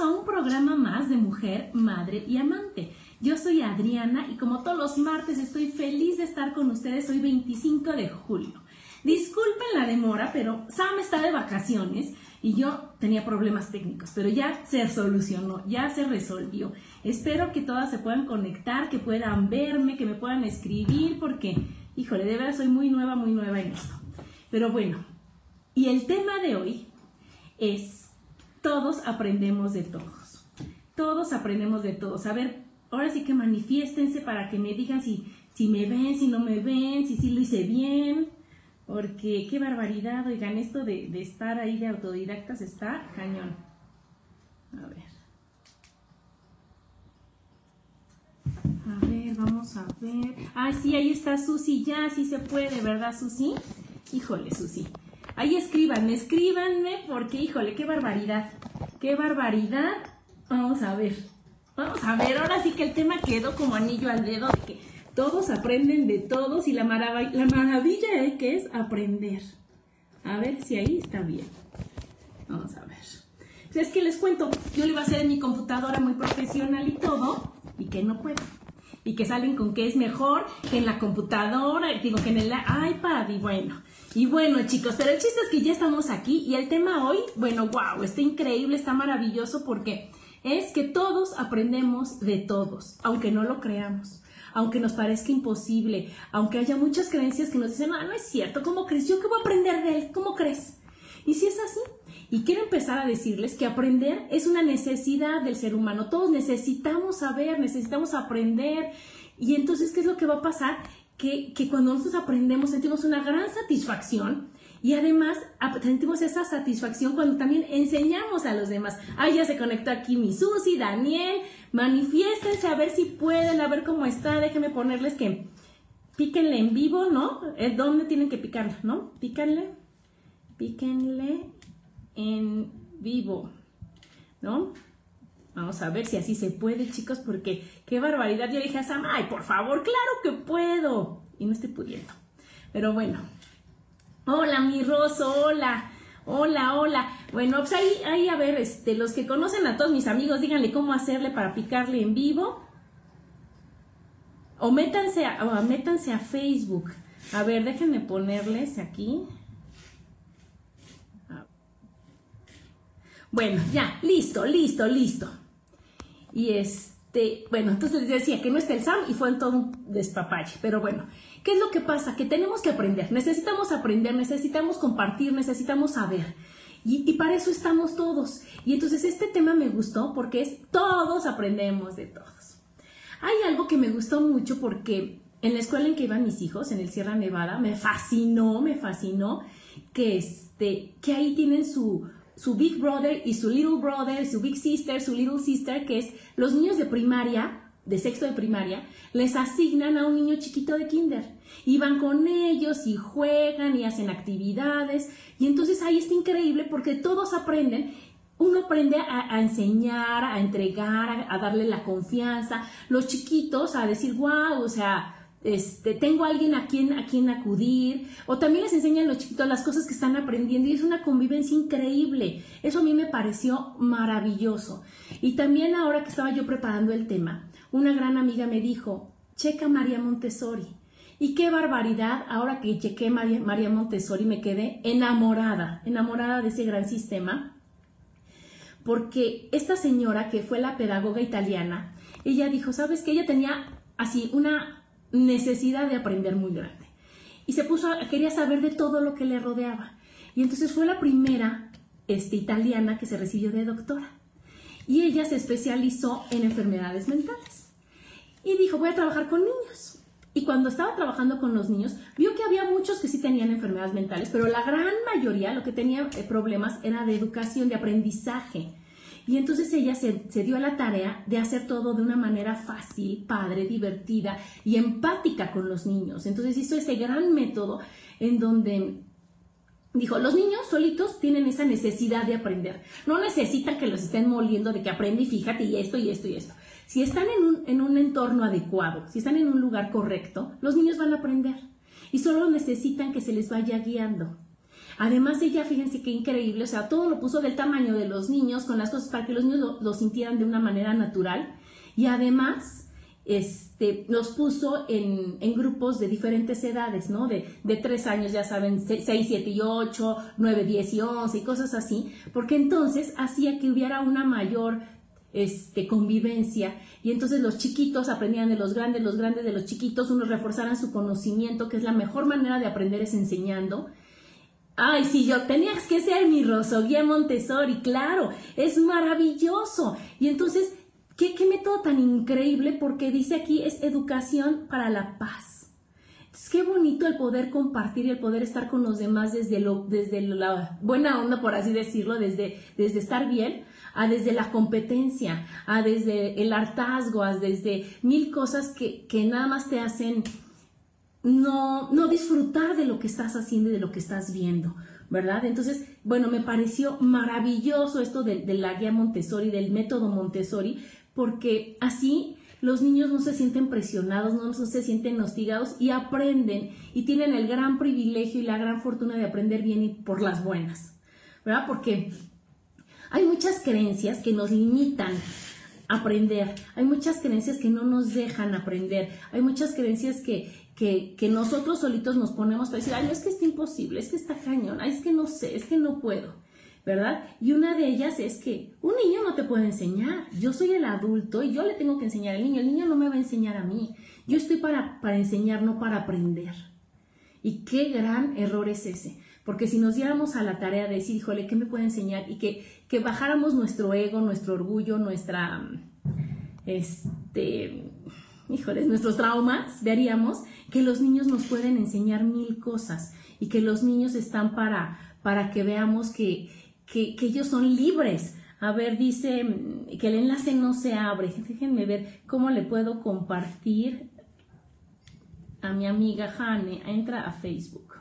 A un programa más de mujer, madre y amante. Yo soy Adriana y como todos los martes estoy feliz de estar con ustedes hoy 25 de julio. Disculpen la demora, pero Sam está de vacaciones y yo tenía problemas técnicos, pero ya se solucionó, ya se resolvió. Espero que todas se puedan conectar, que puedan verme, que me puedan escribir, porque, híjole, de verdad soy muy nueva, muy nueva en esto. Pero bueno, y el tema de hoy es todos aprendemos de todos. Todos aprendemos de todos. A ver, ahora sí que manifiéstense para que me digan si, si me ven, si no me ven, si sí lo hice bien. Porque qué barbaridad, oigan, esto de, de estar ahí de autodidactas está cañón. A ver. A ver, vamos a ver. Ah, sí, ahí está Susi, ya, sí se puede, ¿verdad, Susi? Híjole, Susi. Ahí escríbanme, escríbanme, porque híjole, qué barbaridad, qué barbaridad. Vamos a ver, vamos a ver, ahora sí que el tema quedó como anillo al dedo, de que todos aprenden de todos y la, maravilla, la maravilla es que es aprender. A ver si ahí está bien. Vamos a ver. Es que les cuento, yo lo iba a hacer en mi computadora muy profesional y todo, y que no puedo. Y que salen con que es mejor que en la computadora, digo que en el iPad, y bueno. Y bueno, chicos, pero el chiste es que ya estamos aquí y el tema hoy, bueno, wow, está increíble, está maravilloso porque es que todos aprendemos de todos, aunque no lo creamos, aunque nos parezca imposible, aunque haya muchas creencias que nos dicen, no, no es cierto, ¿cómo crees? ¿Yo qué voy a aprender de él? ¿Cómo crees? Y si es así, y quiero empezar a decirles que aprender es una necesidad del ser humano, todos necesitamos saber, necesitamos aprender, y entonces, ¿qué es lo que va a pasar? Que, cuando nosotros aprendemos sentimos una gran satisfacción y además sentimos esa satisfacción cuando también enseñamos a los demás. Ah, ya se conectó aquí mi Susi, Daniel, manifiéstense a ver si pueden, a ver cómo está, déjenme ponerles que píquenle en vivo, ¿no? Eh, ¿Dónde tienen que picarle, no? Píquenle, píquenle en vivo, ¿no? Vamos a ver si así se puede, chicos, porque qué barbaridad. Yo dije a Sam, ay, por favor, claro que puedo. Y no estoy pudiendo. Pero bueno. Hola, mi Roso, hola. Hola, hola. Bueno, pues ahí, ahí, a ver, este, los que conocen a todos mis amigos, díganle cómo hacerle para picarle en vivo. O métanse a, o métanse a Facebook. A ver, déjenme ponerles aquí. Bueno, ya, listo, listo, listo. Y este, bueno, entonces les decía que no está el SAM y fue en todo un despapalle. Pero bueno, ¿qué es lo que pasa? Que tenemos que aprender, necesitamos aprender, necesitamos compartir, necesitamos saber. Y, y, para eso estamos todos. Y entonces este tema me gustó porque es todos aprendemos de todos. Hay algo que me gustó mucho porque en la escuela en que iban mis hijos, en el Sierra Nevada, me fascinó, me fascinó que, este, que ahí tienen su, su big brother y su little brother, su big sister, su little sister, que es los niños de primaria, de sexto de primaria, les asignan a un niño chiquito de kinder. Y van con ellos y juegan y hacen actividades. Y entonces ahí está increíble porque todos aprenden uno aprende a, enseñar, a entregar, a, darle la confianza. Los chiquitos a decir, wow, o sea, este, tengo a alguien a quien, a quien acudir, o también les enseñan los chiquitos las cosas que están aprendiendo y es una convivencia increíble. Eso a mí me pareció maravilloso. Y también ahora que estaba yo preparando el tema, una gran amiga me dijo, checa María Montessori. Y qué barbaridad, ahora que chequé María, María Montessori me quedé enamorada, enamorada de ese gran sistema, porque esta señora que fue la pedagoga italiana, ella dijo, ¿sabes que Ella tenía así una necesidad de aprender muy grande. Y se puso, quería saber de todo lo que le rodeaba. Y entonces fue la primera este, italiana que se recibió de doctora. Y ella se especializó en enfermedades mentales. Y dijo, voy a trabajar con niños. Y cuando estaba trabajando con los niños, vio que había muchos que sí tenían enfermedades mentales, pero la gran mayoría lo que tenía eh, problemas era de educación, de aprendizaje. Y entonces ella se, dio a la tarea de hacer todo de una manera fácil, padre, divertida y empática con los niños. Entonces hizo ese gran método en donde dijo, los niños solitos tienen esa necesidad de aprender. No necesitan que los estén moliendo de que aprende y fíjate y esto y esto y esto. Si están en un, en un entorno adecuado, si están en un lugar correcto, los niños van a aprender. Y solo necesitan que se les vaya guiando. Además, ella, fíjense qué increíble, o sea, todo lo puso del tamaño de los niños, con las cosas para que los niños lo, sintieran de una manera natural. Y además, este, los puso en, grupos de diferentes edades, ¿no? De, de tres años, ya saben, 6, 7 y 8, 9, 10 y 11 y cosas así, porque entonces hacía que hubiera una mayor este, convivencia y entonces los chiquitos aprendían de los grandes, los grandes de los chiquitos, unos reforzaran su conocimiento, que es la mejor manera de aprender es enseñando, Ay, si yo tenías que ser mi Rosoguía Montessori, claro, es maravilloso. Y entonces, ¿qué, ¿qué, método tan increíble? Porque dice aquí es educación para la paz. Es qué bonito el poder compartir y el poder estar con los demás desde, lo, desde la buena onda, por así decirlo, desde, desde estar bien, a desde la competencia, a desde el hartazgo, a desde mil cosas que, que nada más te hacen no, no disfrutar de lo que estás haciendo y de lo que estás viendo, ¿verdad? Entonces, bueno, me pareció maravilloso esto de, de, la guía Montessori, del método Montessori, porque así los niños no se sienten presionados, no se sienten hostigados y aprenden y tienen el gran privilegio y la gran fortuna de aprender bien y por las buenas, ¿verdad? Porque hay muchas creencias que nos limitan a aprender, hay muchas creencias que no nos dejan aprender, hay muchas creencias que, que, nosotros solitos nos ponemos para decir, ay, es que está imposible, es que está cañón, ay, es que no sé, es que no puedo, ¿verdad? Y una de ellas es que un niño no te puede enseñar, yo soy el adulto y yo le tengo que enseñar al niño, el niño no me va a enseñar a mí, yo estoy para, para enseñar, no para aprender. Y qué gran error es ese. Porque si nos diéramos a la tarea de decir, híjole, ¿qué me puede enseñar? Y que, que bajáramos nuestro ego, nuestro orgullo, nuestra, este, híjoles, nuestros traumas, veríamos que los niños nos pueden enseñar mil cosas y que los niños están para, para que veamos que, que, ellos son libres. A ver, dice que el enlace no se abre. Déjenme ver cómo le puedo compartir a mi amiga Jane. Entra a Facebook.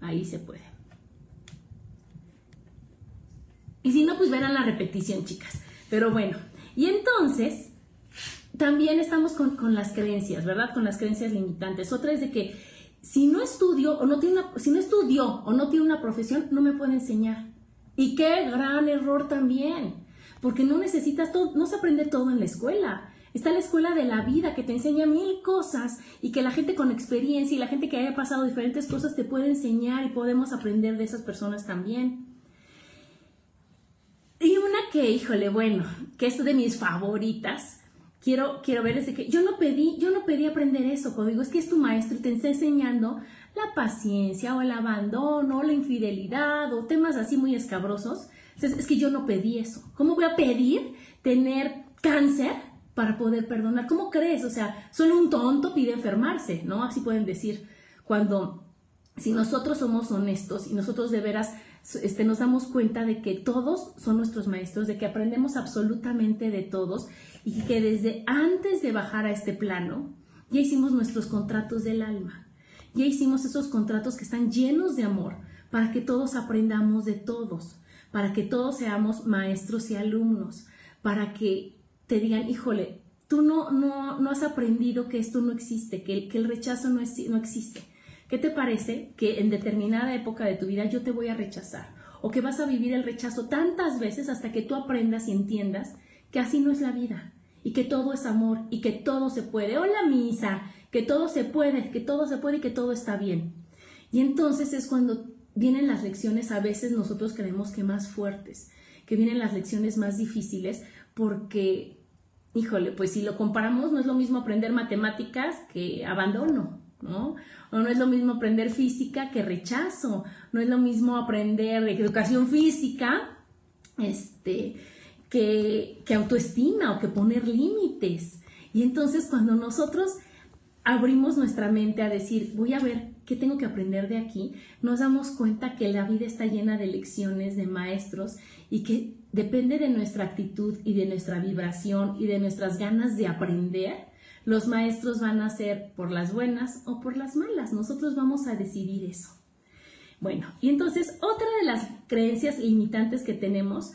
Ahí se puede. Y si no, pues verán la repetición, chicas. Pero bueno, y entonces también estamos con, las creencias, ¿verdad? Con las creencias limitantes. Otra es de que si no estudio o no tiene una, si no estudió o no tiene una profesión, no me puede enseñar. Y qué gran error también, porque no necesitas todo, no se aprende todo en la escuela. Está la escuela de la vida que te enseña mil cosas y que la gente con experiencia y la gente que haya pasado diferentes cosas te puede enseñar y podemos aprender de esas personas también. Y una que, híjole, bueno, que es de mis favoritas, quiero, quiero ver ese que yo no pedí, yo no pedí aprender eso, cuando digo es que es tu maestro y te está enseñando la paciencia o el abandono, o la infidelidad o temas así muy escabrosos. es que yo no pedí eso. ¿Cómo voy a pedir tener cáncer para poder perdonar? ¿Cómo crees? O sea, solo un tonto pide enfermarse, ¿no? Así pueden decir cuando si nosotros somos honestos y nosotros de veras este, nos damos cuenta de que todos son nuestros maestros, de que aprendemos absolutamente de todos y que desde antes de bajar a este plano ya hicimos nuestros contratos del alma, ya hicimos esos contratos que están llenos de amor para que todos aprendamos de todos, para que todos seamos maestros y alumnos, para que te digan, híjole, tú no, no, no has aprendido que esto no existe, que el, que el rechazo no, es, no existe. ¿Qué te parece que en determinada época de tu vida yo te voy a rechazar? O que vas a vivir el rechazo tantas veces hasta que tú aprendas y entiendas que así no es la vida y que todo es amor y que todo se puede. Hola misa, que todo se puede, que todo se puede y que todo está bien. Y entonces es cuando vienen las lecciones, a veces nosotros creemos que más fuertes, que vienen las lecciones más difíciles porque, híjole, pues si lo comparamos, no es lo mismo aprender matemáticas que abandono, ¿no? O no es lo mismo aprender física que rechazo, no es lo mismo aprender educación física, este, que, autoestima o que poner límites. Y entonces cuando nosotros abrimos nuestra mente a decir, voy a ver qué tengo que aprender de aquí, nos damos cuenta que la vida está llena de lecciones, de maestros y que depende de nuestra actitud y de nuestra vibración y de nuestras ganas de aprender, los maestros van a ser por las buenas o por las malas. Nosotros vamos a decidir eso. Bueno, y entonces otra de las creencias limitantes que tenemos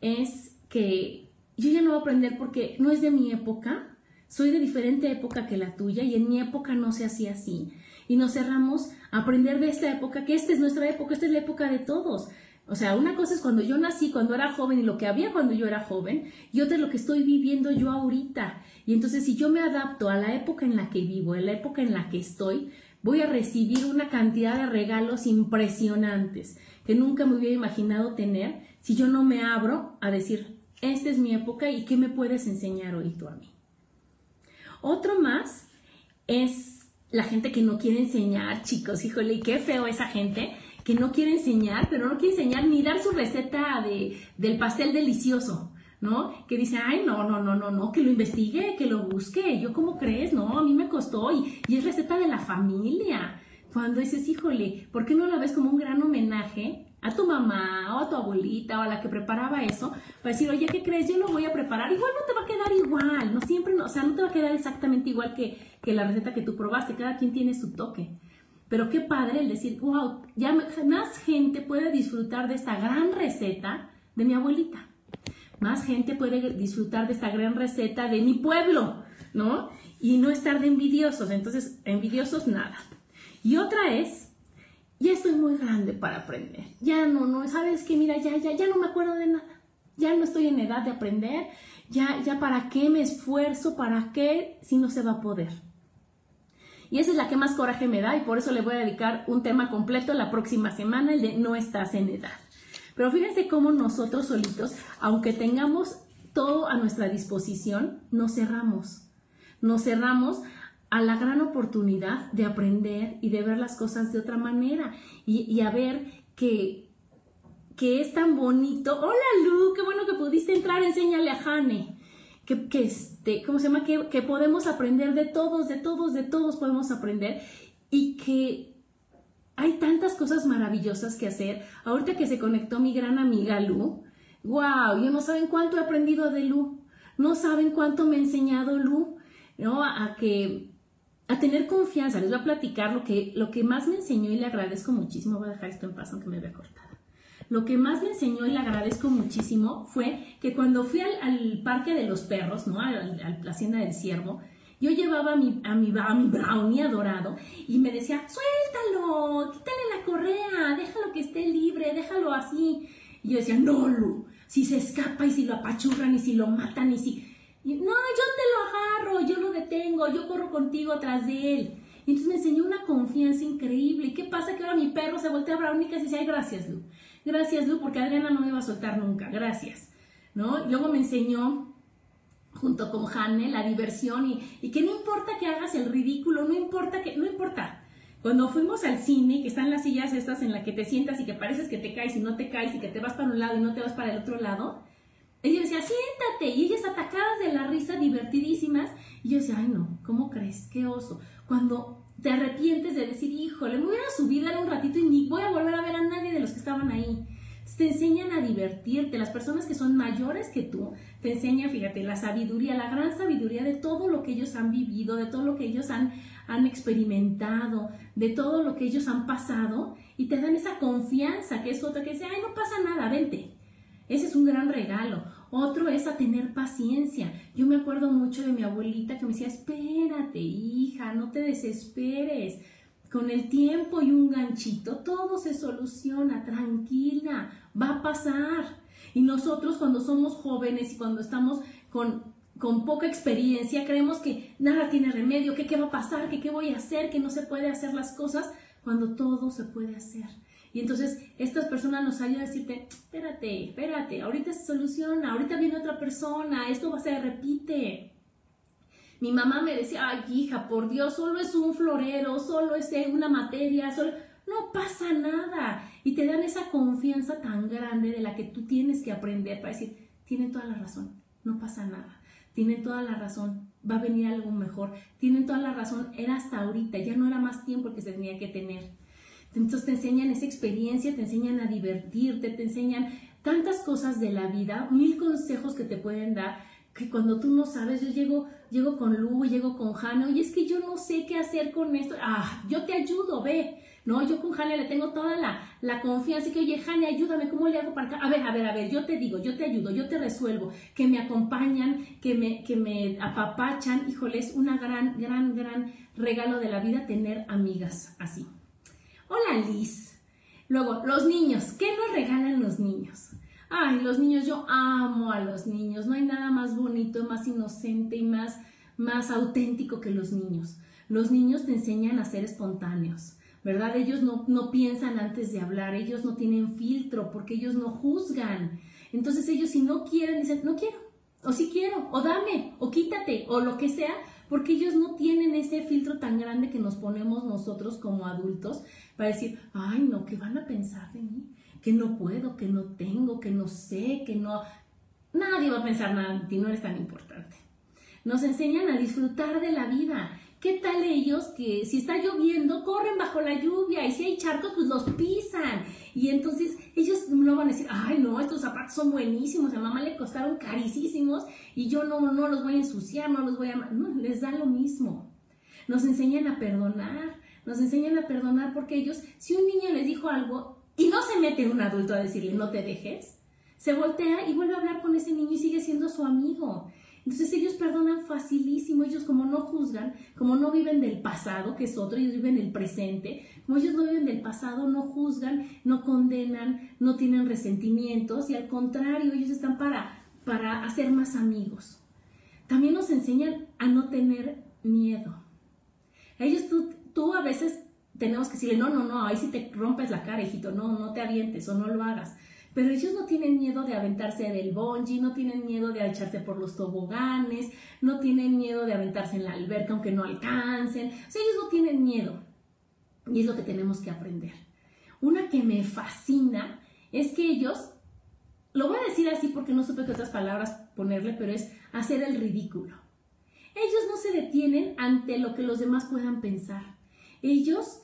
es que yo ya no voy a aprender porque no es de mi época, soy de diferente época que la tuya y en mi época no se hacía así. Y nos cerramos a aprender de esta época, que esta es nuestra época, esta es la época de todos. O sea, una cosa es cuando yo nací, cuando era joven y lo que había cuando yo era joven, y otra es lo que estoy viviendo yo ahorita. Y entonces si yo me adapto a la época en la que vivo, a la época en la que estoy, voy a recibir una cantidad de regalos impresionantes que nunca me hubiera imaginado tener si yo no me abro a decir, esta es mi época y qué me puedes enseñar hoy tú a mí. Otro más es la gente que no quiere enseñar, chicos, híjole, qué feo esa gente que no quiere enseñar, pero no quiere enseñar ni dar su receta de, del pastel delicioso, ¿no? Que dice, ay, no, no, no, no, no, que lo investigue, que lo busque, yo cómo crees, no, a mí me costó y, y es receta de la familia. Cuando dices, híjole, ¿por qué no la ves como un gran homenaje a tu mamá o a tu abuelita o a la que preparaba eso, para decir, oye, ¿qué crees? Yo lo voy a preparar. Igual no te va a quedar igual, no siempre, no, o sea, no te va a quedar exactamente igual que, que la receta que tú probaste, cada quien tiene su toque. Pero qué padre el decir, wow, ya más gente puede disfrutar de esta gran receta de mi abuelita. Más gente puede disfrutar de esta gran receta de mi pueblo, ¿no? Y no estar de envidiosos. Entonces, envidiosos nada. Y otra es ya estoy muy grande para aprender. Ya no, no, sabes que mira, ya, ya, ya no me acuerdo de nada. Ya no estoy en edad de aprender. Ya, ya para qué me esfuerzo, para qué si no se va a poder. Y esa es la que más coraje me da y por eso le voy a dedicar un tema completo la próxima semana, el de no estás en edad. Pero fíjense cómo nosotros solitos, aunque tengamos todo a nuestra disposición, nos cerramos. Nos cerramos a la gran oportunidad de aprender y de ver las cosas de otra manera y, a ver que, que es tan bonito. Hola Lu, qué bueno que pudiste entrar, enséñale a Jane. Que, que, este, ¿cómo se llama? Que, que podemos aprender de todos, de todos, de todos podemos aprender y que hay tantas cosas maravillosas que hacer. Ahorita que se conectó mi gran amiga Lu, wow, yo no saben cuánto he aprendido de Lu, no saben cuánto me ha enseñado Lu, ¿no? A que a tener confianza. Les voy a platicar lo que, lo que más me enseñó y le agradezco muchísimo. Voy a dejar esto en paz aunque me vea cortada. Lo que más me enseñó y le agradezco muchísimo fue que cuando fui al, parque de los perros, ¿no? A, la hacienda del ciervo, yo llevaba a mi, a, mi, a mi brownie adorado y me decía, suéltalo, quítale la correa, déjalo que esté libre, déjalo así. Y yo decía, no, Lu, si se escapa y si lo apachurran y si lo matan y si no, yo yo lo detengo, yo corro contigo atrás de él. Y entonces me enseñó una confianza increíble. ¿Y qué pasa? Que ahora mi perro se voltea a Brownie y dice, ay, gracias, Lu. Gracias, Lu, porque Adriana no me va a soltar nunca. Gracias. ¿No? luego me enseñó, junto con Hanne, la diversión y, y, que no importa que hagas el ridículo, no importa que, no importa. Cuando fuimos al cine, que están las sillas estas en las que te sientas y que pareces que te caes y no te caes y que te vas para un lado y no te vas para el otro lado, ella decía, siéntate. Y ellas atacadas de la risa, divertidísimas. Y yo decía, ay no, ¿cómo crees? Qué oso. Cuando te arrepientes de decir, híjole, me hubiera subido un ratito y ni voy a volver a ver a nadie de los que estaban ahí. Te enseñan a divertirte. Las personas que son mayores que tú te enseñan, fíjate, la sabiduría, la gran sabiduría de todo lo que ellos han vivido, de todo lo que ellos han, han experimentado, de todo lo que ellos han pasado y te dan esa confianza que es otra que dice, ay, no pasa nada, vente. Ese es un gran regalo. Otro es a tener paciencia. Yo me acuerdo mucho de mi abuelita que me decía, espérate, hija, no te desesperes. Con el tiempo y un ganchito, todo se soluciona, tranquila, va a pasar. Y nosotros cuando somos jóvenes y cuando estamos con, con poca experiencia, creemos que nada tiene remedio, que qué va a pasar, que qué voy a hacer, que no se puede hacer las cosas, cuando todo se puede hacer. Y entonces estas personas nos ayudan a decirte, espérate, espérate, ahorita se soluciona, ahorita viene otra persona, esto va a se repite. Mi mamá me decía, ay hija, por Dios, solo es un florero, solo es una materia, solo... No pasa nada. Y te dan esa confianza tan grande de la que tú tienes que aprender para decir, tienen toda la razón, no pasa nada. Tienen toda la razón, va a venir algo mejor. Tienen toda la razón, era hasta ahorita, ya no era más tiempo que se tenía que tener. Entonces te enseñan esa experiencia, te enseñan a divertirte, te enseñan tantas cosas de la vida, mil consejos que te pueden dar que cuando tú no sabes, yo llego, llego con Lu, llego con Jano, y es que yo no sé qué hacer con esto. Ah, yo te ayudo, ve. No, yo con Jane le tengo toda la, la confianza que, oye, Jane, ayúdame, ¿cómo le hago para acá? A ver, a ver, a ver, yo te digo, yo te ayudo, yo te resuelvo, que me acompañan, que me, que me apapachan. Híjole, es una gran, gran, gran regalo de la vida tener amigas así. Hola, Liz. Luego, los niños, ¿qué nos regalan los niños? Ay, los niños, yo amo a los niños. No hay nada más bonito, más inocente y más, más auténtico que los niños. Los niños te enseñan a ser espontáneos, ¿verdad? Ellos no, no piensan antes de hablar, ellos no tienen filtro porque ellos no juzgan. Entonces ellos si no quieren, dicen, no quiero, o si quiero, o dame, o quítate, o lo que sea, porque ellos no tienen ese filtro tan grande que nos ponemos nosotros como adultos para decir, ay, no, ¿qué van a pensar de mí? que no puedo, que no tengo, que no sé, que no... Nadie va a pensar nada en ti, no eres tan importante. Nos enseñan a disfrutar de la vida. ¿Qué tal ellos que si está lloviendo corren bajo la lluvia y si hay charcos pues los pisan? Y entonces ellos no van a decir, ay no, estos zapatos son buenísimos, a mamá le costaron carísimos y yo no, no los voy a ensuciar, no los voy a... No, les da lo mismo. Nos enseñan a perdonar, nos enseñan a perdonar porque ellos, si un niño les dijo algo, y no se mete un adulto a decirle no te dejes, se voltea y vuelve a hablar con ese niño y sigue siendo su amigo. Entonces ellos perdonan facilísimo, ellos como no juzgan, como no viven del pasado, que es otro, ellos viven el presente, como ellos no viven del pasado, no juzgan, no condenan, no tienen resentimientos y al contrario, ellos están para, para hacer más amigos. También nos enseñan a no tener miedo. Ellos tú, tú a veces tenemos que decirle, no, no, no, ahí sí te rompes la cara, hijito, no, no te avientes o no lo hagas. Pero ellos no tienen miedo de aventarse del bungee, no tienen miedo de echarse por los toboganes, no tienen miedo de aventarse en la alberca aunque no alcancen. O ellos no tienen miedo. Y es lo que tenemos que aprender. Una que me fascina es que ellos, lo voy a decir así porque no supe qué otras palabras ponerle, pero es hacer el ridículo. Ellos no se detienen ante lo que los demás puedan pensar. Ellos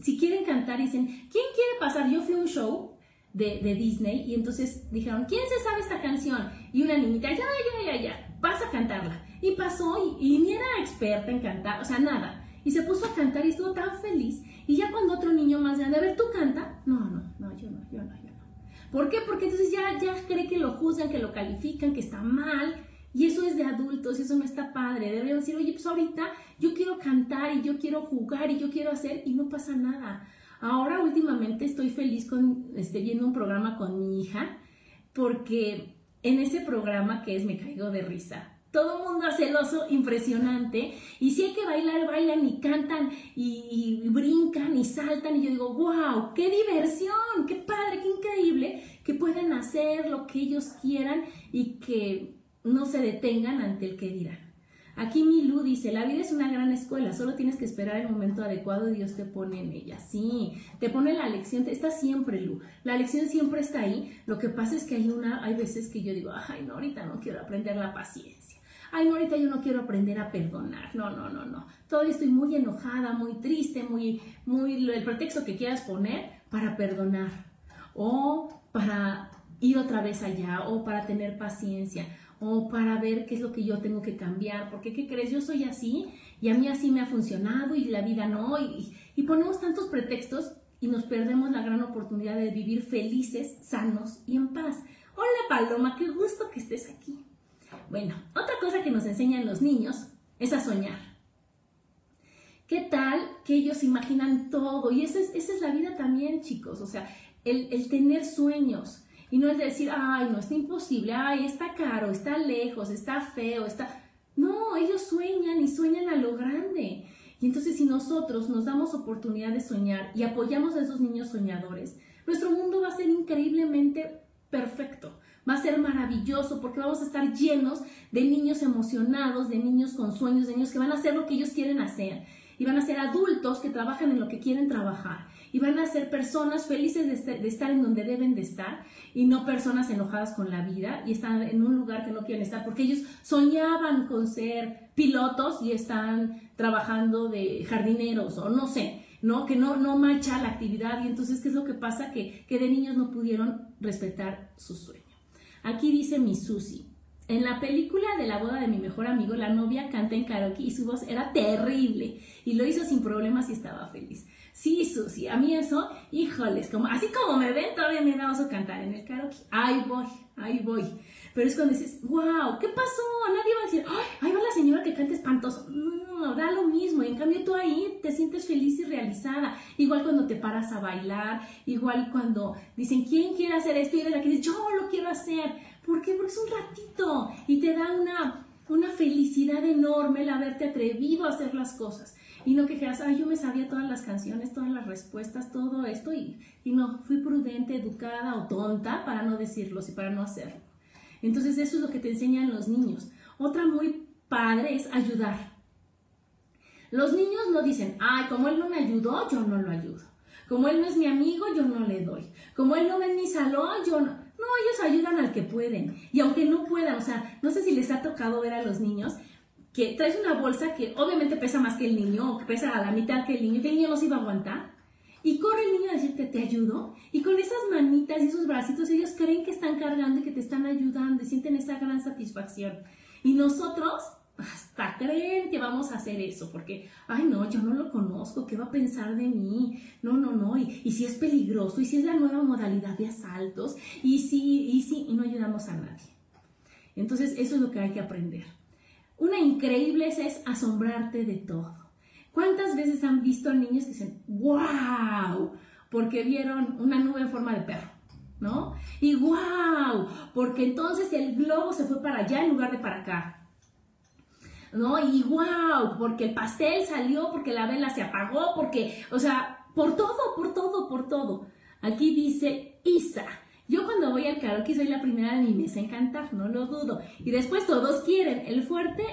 si quieren cantar, dicen, ¿quién quiere pasar? Yo fui a un show de, Disney y entonces dijeron, ¿quién se sabe esta canción? Y una niñita, ya, ya, ya, ya, vas a cantarla. Y pasó y, ni era experta en cantar, o sea, nada. Y se puso a cantar y estuvo tan feliz. Y ya cuando otro niño más grande, a ver, ¿tú canta? No, no, no, yo no, yo no, yo no. ¿Por qué? Porque entonces ya, ya cree que lo juzgan, que lo califican, que está mal. Y eso es de adultos, eso no está padre. Deberían decir, oye, pues ahorita yo quiero cantar y yo quiero jugar y yo quiero hacer y no pasa nada. Ahora últimamente estoy feliz con, este, viendo un programa con mi hija porque en ese programa que es Me Caigo de Risa, todo el mundo hace el oso impresionante y si hay que bailar, bailan y cantan y, brincan y saltan y yo digo, wow, qué diversión, qué padre, qué increíble que puedan hacer lo que ellos quieran y que no se detengan ante el que dirán. Aquí Milú dice, la vida es una gran escuela, solo tienes que esperar el momento adecuado y Dios te pone en ella. Sí, te pone la lección, está siempre, Lu. La lección siempre está ahí. Lo que pasa es que hay una, hay veces que yo digo, ay, no, ahorita no quiero aprender la paciencia. Ay, no, ahorita yo no quiero aprender a perdonar. No, no, no, no. Todavía estoy muy enojada, muy triste, muy, muy, el pretexto que quieras poner para perdonar. O para ir otra vez allá, o para tener paciencia o para ver qué es lo que yo tengo que cambiar, porque ¿qué crees? Yo soy así y a mí así me ha funcionado y la vida no, y, ponemos tantos pretextos y nos perdemos la gran oportunidad de vivir felices, sanos y en paz. Hola Paloma, qué gusto que estés aquí. Bueno, otra cosa que nos enseñan los niños es a soñar. ¿Qué tal que ellos imaginan todo? Y esa es, esa es la vida también, chicos. O sea, el, el tener sueños. Y no es decir, ay, no, está imposible, ay, está caro, está lejos, está feo, está... No, ellos sueñan y sueñan a lo grande. Y entonces si nosotros nos damos oportunidad de soñar y apoyamos a esos niños soñadores, nuestro mundo va a ser increíblemente perfecto, va a ser maravilloso porque vamos a estar llenos de niños emocionados, de niños con sueños, de niños que van a hacer lo que ellos quieren hacer. Y van a ser adultos que trabajan en lo que quieren trabajar y van a ser personas felices de estar, en donde deben de estar y no personas enojadas con la vida y están en un lugar que no quieren estar porque ellos soñaban con ser pilotos y están trabajando de jardineros o no sé, ¿no? Que no, no marcha la actividad y entonces, ¿qué es lo que pasa? Que, que de niños no pudieron respetar su sueño. Aquí dice mi Susi, en la película de la boda de mi mejor amigo, la novia canta en karaoke y su voz era terrible y lo hizo sin problemas y estaba feliz. Sí, Susi, a mí eso, híjoles, como, así como me ven, todavía me da oso cantar en el karaoke. Ahí voy, ahí voy. Pero es cuando dices, wow, ¿qué pasó? Nadie va a decir, ay, ahí va la señora que canta espantoso. No, da lo mismo. Y en cambio tú ahí te sientes feliz y realizada. Igual cuando te paras a bailar, igual cuando dicen, ¿quién quiere hacer esto? Y eres la que dice, yo lo quiero hacer. ¿Por qué? Porque es un ratito y te da una, una felicidad enorme el haberte atrevido a hacer las cosas. Y no que dijeras, ay, yo me sabía todas las canciones, todas las respuestas, todo esto, y, y no, fui prudente, educada o tonta para no decirlo y para no hacerlo. Entonces eso es lo que te enseñan los niños. Otra muy padre es ayudar. Los niños no dicen, ay, como él no me ayudó, yo no lo ayudo. Como él no es mi amigo, yo no le doy. Como él no ve mi salón, yo no. No, ellos ayudan al que pueden. Y aunque no puedan, o sea, no sé si les ha tocado ver a los niños que traes una bolsa que obviamente pesa más que el niño, o que pesa a la mitad que el niño, que el niño no se iba a aguantar. Y corre el niño a decirte, te ayudo. Y con esas manitas y esos bracitos, ellos creen que están cargando y que te están ayudando y sienten esa gran satisfacción. Y nosotros hasta creen que vamos a hacer eso, porque, ay no, yo no lo conozco, ¿qué va a pensar de mí? No, no, no, y, y si es peligroso, y si es la nueva modalidad de asaltos, y si, y si, y no ayudamos a nadie. Entonces, eso es lo que hay que aprender. Una increíble es, asombrarte de todo. ¿Cuántas veces han visto niños que dicen, wow, porque vieron una nube en forma de perro? ¿No? Y wow, porque entonces el globo se fue para allá en lugar de para acá. ¿No? Y wow, porque el pastel salió, porque la vela se apagó, porque, o sea, por todo, por todo, por todo. Aquí dice Isa. Yo cuando voy al karaoke soy la primera de mi mesa en cantar, no lo dudo. Y después todos quieren. El fuerte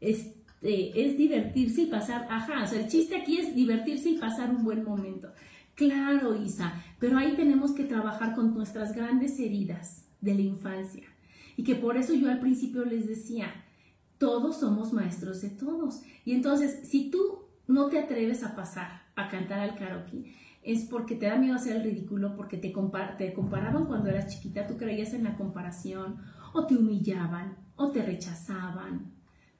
este, es divertirse y pasar, ajá, o sea, el chiste aquí es divertirse y pasar un buen momento. Claro, Isa, pero ahí tenemos que trabajar con nuestras grandes heridas de la infancia. Y que por eso yo al principio les decía, todos somos maestros de todos. Y entonces, si tú no te atreves a pasar a cantar al karaoke, es porque te da miedo hacer el ridículo, porque te, comparaban cuando eras chiquita, tú creías en la comparación, o te humillaban, o te rechazaban,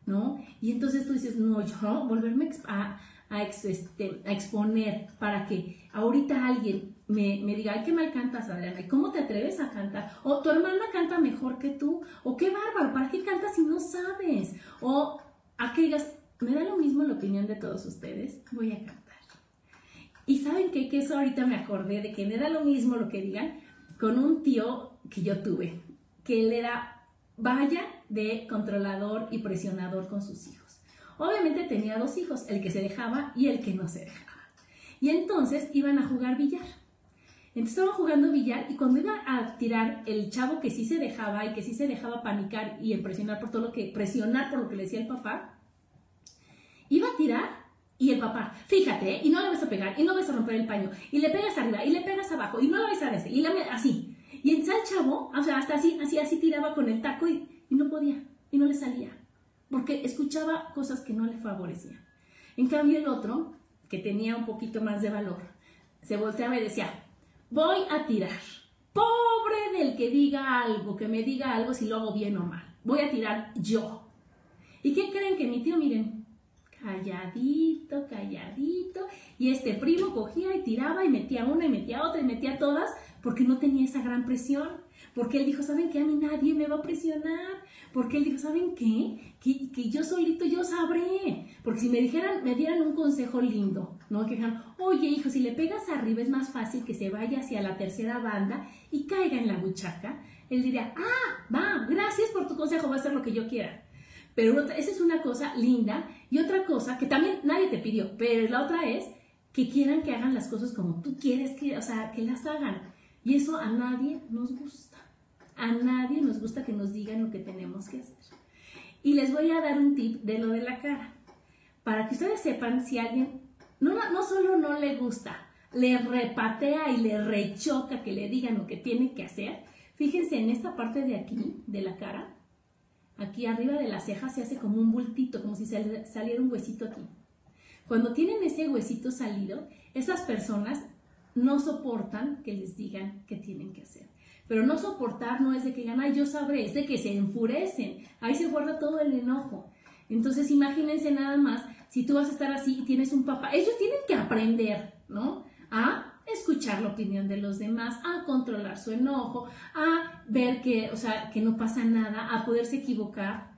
¿no? Y entonces tú dices, no, yo volverme a, a, este, a exponer para que ahorita alguien me, me, diga, ay, qué mal cantas, Adriana, ¿y cómo te atreves a cantar? O tu hermana canta mejor que tú, o qué bárbaro, ¿para qué cantas si no sabes? O a que digas, me da lo mismo la opinión de todos ustedes, voy a cantar. Y saben qué? que eso ahorita me acordé de que me da lo mismo lo que digan con un tío que yo tuve, que él era vaya de controlador y presionador con sus hijos. Obviamente tenía dos hijos, el que se dejaba y el que no se dejaba. Y entonces iban a jugar billar. Entonces estaban jugando billar y cuando iba a tirar el chavo que sí se dejaba y que sí se dejaba panicar y presionar por todo lo que, presionar por lo que le decía el papá, iba a tirar y el papá, fíjate, y no le vas a pegar, y no vas a romper el paño, y le pegas arriba, y le pegas abajo, y no lo vas a decir, y así. Y entonces el chavo, o sea, hasta así, así, así tiraba con el taco y no podía, y no le salía porque escuchaba cosas que no le favorecían. En cambio, el otro, que tenía un poquito más de valor, se volteaba y decía, voy a tirar. Pobre del que diga algo, que me diga algo si lo hago bien o mal. Voy a tirar yo. ¿Y qué creen que mi tío, miren, calladito, calladito. Y este primo cogía y tiraba y metía una y metía otra y metía todas porque no tenía esa gran presión. Porque él dijo, ¿saben qué? A mí nadie me va a presionar. Porque él dijo, ¿saben qué? Que, que yo solito yo sabré. Porque si me dijeran, me dieran un consejo lindo, ¿no? Que oye hijo, si le pegas arriba es más fácil que se vaya hacia la tercera banda y caiga en la buchaca. Él diría, ah, va, gracias por tu consejo, va a hacer lo que yo quiera. Pero esa es una cosa linda. Y otra cosa que también nadie te pidió, pero la otra es que quieran que hagan las cosas como tú quieres que, o sea, que las hagan. Y eso a nadie nos gusta. A nadie nos gusta que nos digan lo que tenemos que hacer. Y les voy a dar un tip de lo de la cara. Para que ustedes sepan si alguien no, no solo no le gusta, le repatea y le rechoca que le digan lo que tiene que hacer. Fíjense en esta parte de aquí, de la cara, aquí arriba de la ceja se hace como un bultito, como si saliera un huesito aquí. Cuando tienen ese huesito salido, esas personas no soportan que les digan qué tienen que hacer. Pero no soportar no es de que digan, ay, yo sabré, es de que se enfurecen. Ahí se guarda todo el enojo. Entonces, imagínense nada más, si tú vas a estar así y tienes un papá, ellos tienen que aprender, ¿no? A escuchar la opinión de los demás, a controlar su enojo, a ver que, o sea, que no pasa nada, a poderse equivocar.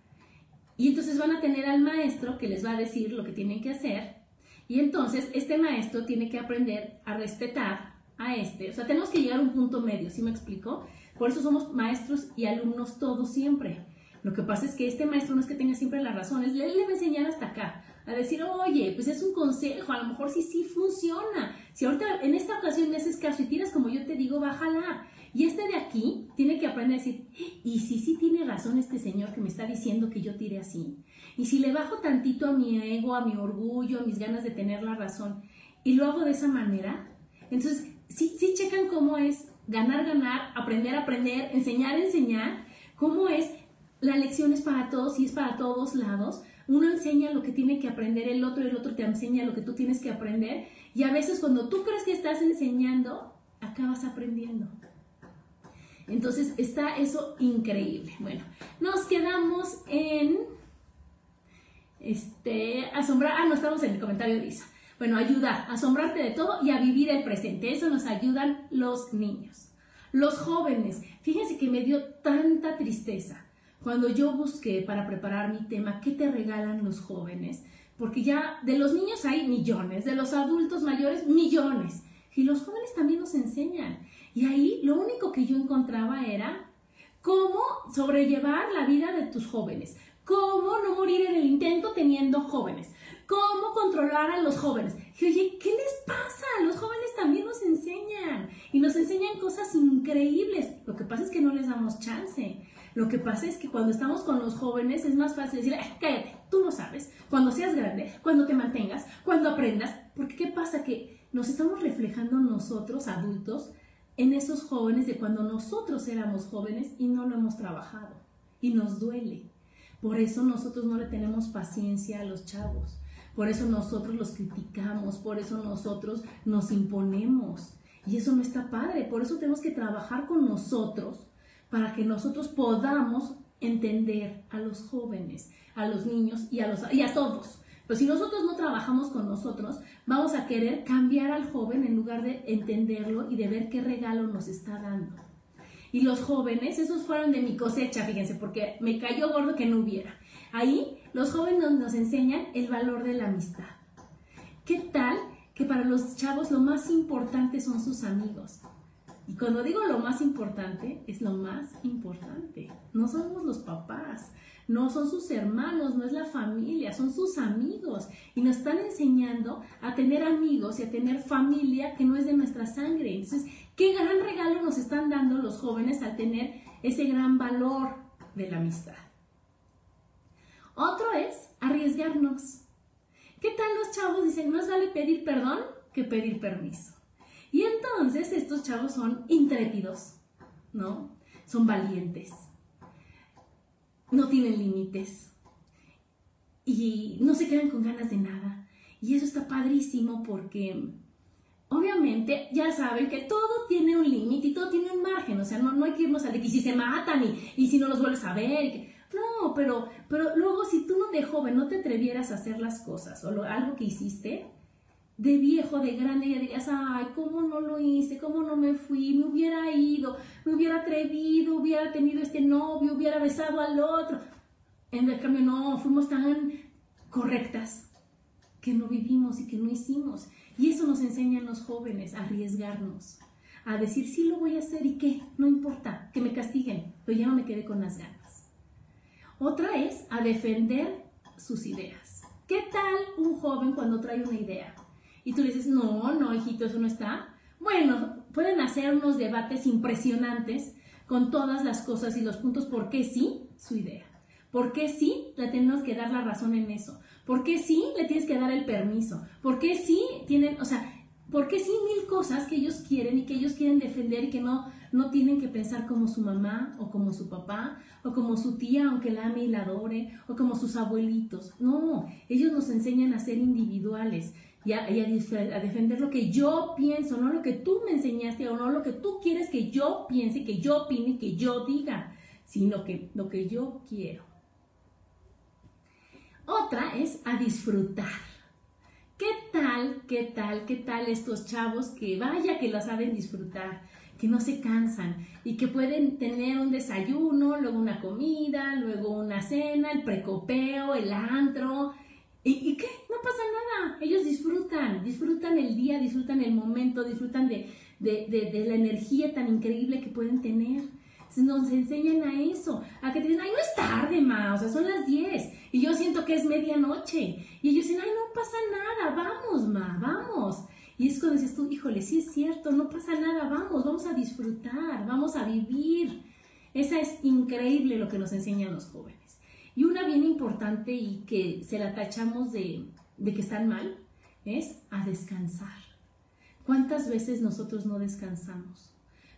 Y entonces van a tener al maestro que les va a decir lo que tienen que hacer. Y entonces este maestro tiene que aprender a respetar a este. O sea, tenemos que llegar a un punto medio, ¿sí me explico? Por eso somos maestros y alumnos todos siempre. Lo que pasa es que este maestro no es que tenga siempre la razón, él le va a enseñar hasta acá, a decir, oye, pues es un consejo, a lo mejor sí, sí funciona. Si ahorita en esta ocasión me haces caso y tiras como yo te digo, va a jalar. Y este de aquí tiene que aprender a decir, y si sí tiene razón este señor que me está diciendo que yo tire así. Y si le bajo tantito a mi ego, a mi orgullo, a mis ganas de tener la razón, y lo hago de esa manera, entonces sí, sí checan cómo es ganar, ganar, aprender, aprender, enseñar, enseñar, cómo es la lección es para todos y es para todos lados, uno enseña lo que tiene que aprender el otro el otro te enseña lo que tú tienes que aprender. Y a veces cuando tú crees que estás enseñando, acabas aprendiendo. Entonces está eso increíble. Bueno, nos quedamos en este asombrar. Ah, no estamos en el comentario de Isa. Bueno, ayudar, asombrarte de todo y a vivir el presente. Eso nos ayudan los niños. Los jóvenes, fíjense que me dio tanta tristeza cuando yo busqué para preparar mi tema, ¿qué te regalan los jóvenes? Porque ya de los niños hay millones, de los adultos mayores millones. Y los jóvenes también nos enseñan. Y ahí lo único que yo encontraba era cómo sobrellevar la vida de tus jóvenes, cómo no morir en el intento teniendo jóvenes, cómo controlar a los jóvenes. Y oye, ¿qué les pasa? Los jóvenes también nos enseñan y nos enseñan cosas increíbles. Lo que pasa es que no les damos chance. Lo que pasa es que cuando estamos con los jóvenes es más fácil decir, cállate, tú no sabes, cuando seas grande, cuando te mantengas, cuando aprendas, porque ¿qué pasa? Que nos estamos reflejando nosotros, adultos, en esos jóvenes de cuando nosotros éramos jóvenes y no lo hemos trabajado y nos duele. Por eso nosotros no le tenemos paciencia a los chavos, por eso nosotros los criticamos, por eso nosotros nos imponemos. Y eso no está padre, por eso tenemos que trabajar con nosotros para que nosotros podamos entender a los jóvenes, a los niños y a, todos. Pero si nosotros no trabajamos con nosotros, vamos a querer cambiar al joven en lugar de entenderlo y de ver qué regalo nos está dando. Y los jóvenes, esos fueron de mi cosecha, fíjense, porque me cayó gordo que no hubiera. Ahí los jóvenes nos enseñan el valor de la amistad. ¿Qué tal que para los chavos lo más importante son sus amigos? Y cuando digo lo más importante, es lo más importante. No somos los papás, no son sus hermanos, no es la familia, son sus amigos. Y nos están enseñando a tener amigos y a tener familia que no es de nuestra sangre. Entonces, qué gran regalo nos están dando los jóvenes al tener ese gran valor de la amistad. Otro es arriesgarnos. ¿Qué tal los chavos dicen, más vale pedir perdón que pedir permiso? Y entonces estos chavos son intrépidos, ¿no? Son valientes, no tienen límites y no se quedan con ganas de nada. Y eso está padrísimo porque obviamente ya saben que todo tiene un límite y todo tiene un margen, o sea, no, no hay que irnos a de que si se matan y, y si no los vuelves a ver. No, pero, pero luego si tú no de joven no te atrevieras a hacer las cosas o algo que hiciste, de viejo, de grande, ya dirías, ay, ¿cómo no lo hice? ¿Cómo no me fui? Me hubiera ido, me hubiera atrevido, hubiera tenido este novio, hubiera besado al otro. En el cambio, no, fuimos tan correctas que no vivimos y que no hicimos. Y eso nos enseñan los jóvenes, a arriesgarnos, a decir, sí lo voy a hacer y qué, no importa, que me castiguen, pero ya no me quedé con las ganas. Otra es a defender sus ideas. ¿Qué tal un joven cuando trae una idea? Y tú le dices, no, no, hijito, eso no está. Bueno, pueden hacer unos debates impresionantes con todas las cosas y los puntos por qué sí su idea. ¿Por qué sí le tenemos que dar la razón en eso? ¿Por qué sí le tienes que dar el permiso? ¿Por qué sí tienen, o sea, por qué sí mil cosas que ellos quieren y que ellos quieren defender y que no, no tienen que pensar como su mamá o como su papá o como su tía, aunque la ame y la adore, o como sus abuelitos? No, ellos nos enseñan a ser individuales y, a, defender lo que yo pienso, no lo que tú me enseñaste o no lo que tú quieres que yo piense, que yo opine, que yo diga, sino que lo que yo quiero. Otra es a disfrutar. ¿Qué tal, qué tal, qué tal estos chavos que vaya que lo saben disfrutar, que no se cansan y que pueden tener un desayuno, luego una comida, luego una cena, el precopeo, el antro, ¿Y, qué? No pasa nada. Ellos disfrutan, disfrutan el día, disfrutan el momento, disfrutan de, la energía tan increíble que pueden tener. Nos enseñan a eso, a que te dicen, ay, no es tarde, ma, o sea, son las 10 y yo siento que es medianoche. Y ellos dicen, ay, no pasa nada, vamos, ma, vamos. Y es cuando dices tú, híjole, sí es cierto, no pasa nada, vamos, vamos a disfrutar, vamos a vivir. Esa es increíble lo que nos enseñan los jóvenes. Y una bien importante y que se la tachamos de, que están mal es a descansar. ¿Cuántas veces nosotros no descansamos?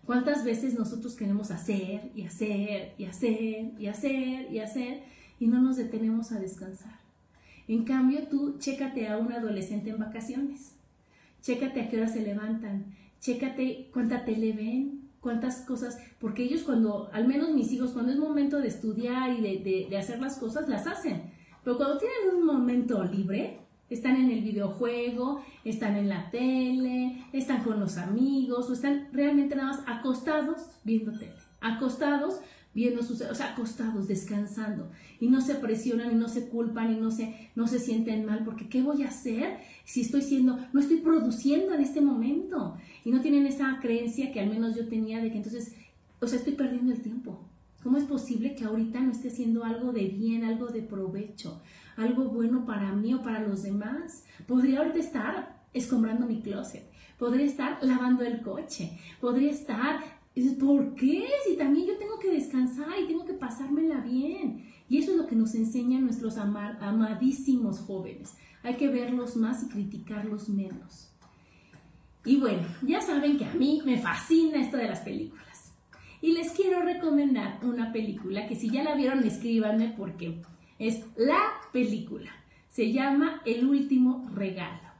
¿Cuántas veces nosotros queremos hacer y hacer y hacer y hacer y hacer y no nos detenemos a descansar? En cambio, tú chécate a un adolescente en vacaciones, chécate a qué hora se levantan, chécate cuánta tele ven, cuántas cosas, porque ellos cuando, al menos mis hijos, cuando es momento de estudiar y de, hacer las cosas, las hacen. Pero cuando tienen un momento libre, están en el videojuego, están en la tele, están con los amigos, o están realmente nada más acostados viendo tele, acostados viendo sus, o sea, acostados, descansando, y no se presionan y no se culpan y no se, no se sienten mal, porque ¿qué voy a hacer si estoy siendo, no estoy produciendo en este momento? Y no tienen esa creencia que al menos yo tenía de que entonces, o sea, estoy perdiendo el tiempo. ¿Cómo es posible que ahorita no esté haciendo algo de bien, algo de provecho, algo bueno para mí o para los demás? Podría ahorita estar escombrando mi closet, podría estar lavando el coche, podría estar ¿por qué? Si también yo tengo que descansar y tengo que pasármela bien. Y eso es lo que nos enseñan nuestros amadísimos jóvenes. Hay que verlos más y criticarlos menos. Y bueno, ya saben que a mí me fascina esto de las películas. Y les quiero recomendar una película que si ya la vieron, escríbanme porque es la película. Se llama El último regalo.